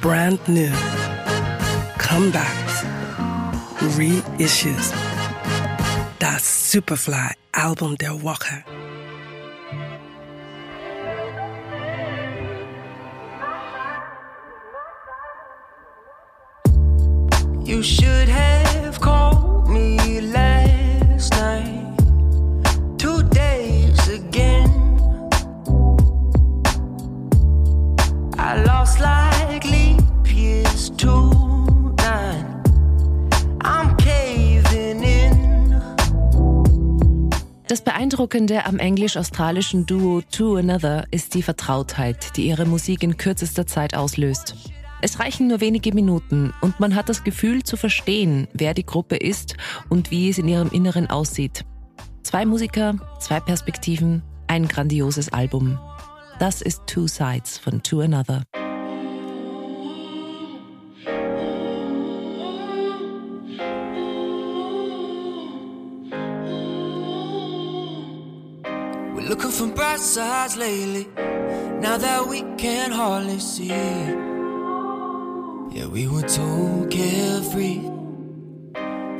brand new, comebacks, reissues. Das Superfly Album der Woche. You should have Das Beeindruckende am englisch-australischen Duo To Another ist die Vertrautheit, die ihre Musik in kürzester Zeit auslöst. Es reichen nur wenige Minuten und man hat das Gefühl zu verstehen, wer die Gruppe ist und wie es in ihrem Inneren aussieht. Zwei Musiker, zwei Perspektiven, ein grandioses Album. Das ist Two Sides von To Another. Looking for bright sides lately. Now that we can hardly see. Yeah, we were too carefree.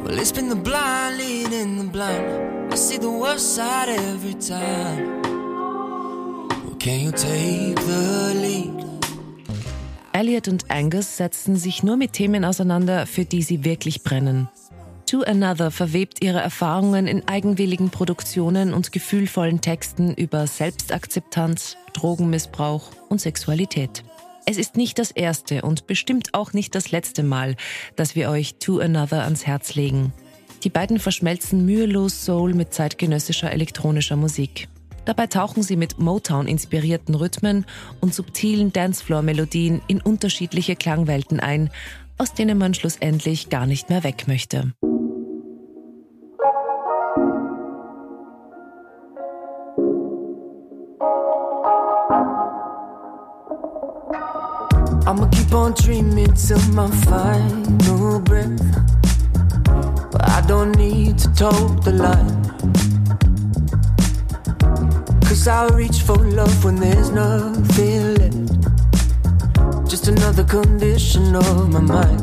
Well, it's been the blind leading the blind. I see the worst side every time. Well, can you take the lead? Elliot und Angus setzen sich nur mit Themen auseinander, für die sie wirklich brennen. To Another verwebt ihre Erfahrungen in eigenwilligen Produktionen und gefühlvollen Texten über Selbstakzeptanz, Drogenmissbrauch und Sexualität. Es ist nicht das erste und bestimmt auch nicht das letzte Mal, dass wir euch To Another ans Herz legen. Die beiden verschmelzen mühelos Soul mit zeitgenössischer elektronischer Musik. Dabei tauchen sie mit Motown-inspirierten Rhythmen und subtilen Dancefloor-Melodien in unterschiedliche Klangwelten ein, aus denen man schlussendlich gar nicht mehr weg möchte. I'ma keep on dreaming till my final breath. But I don't need to toe the line. Cause I reach for love when there's nothing left. Just another condition of my mind.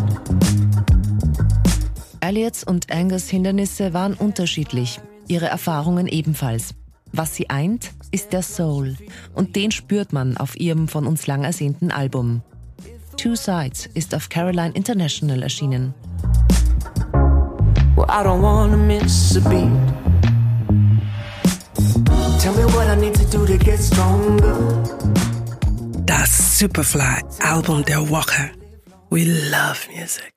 Elliots und Angus Hindernisse waren unterschiedlich, ihre Erfahrungen ebenfalls. Was sie eint, ist der Soul. Und den spürt man auf ihrem von uns lang ersehnten Album. Two Sides ist auf Caroline International erschienen. Well, I don't wanna miss a beat. Tell me what I need to do to get stronger. Das Superfly Album der Woche. We love music.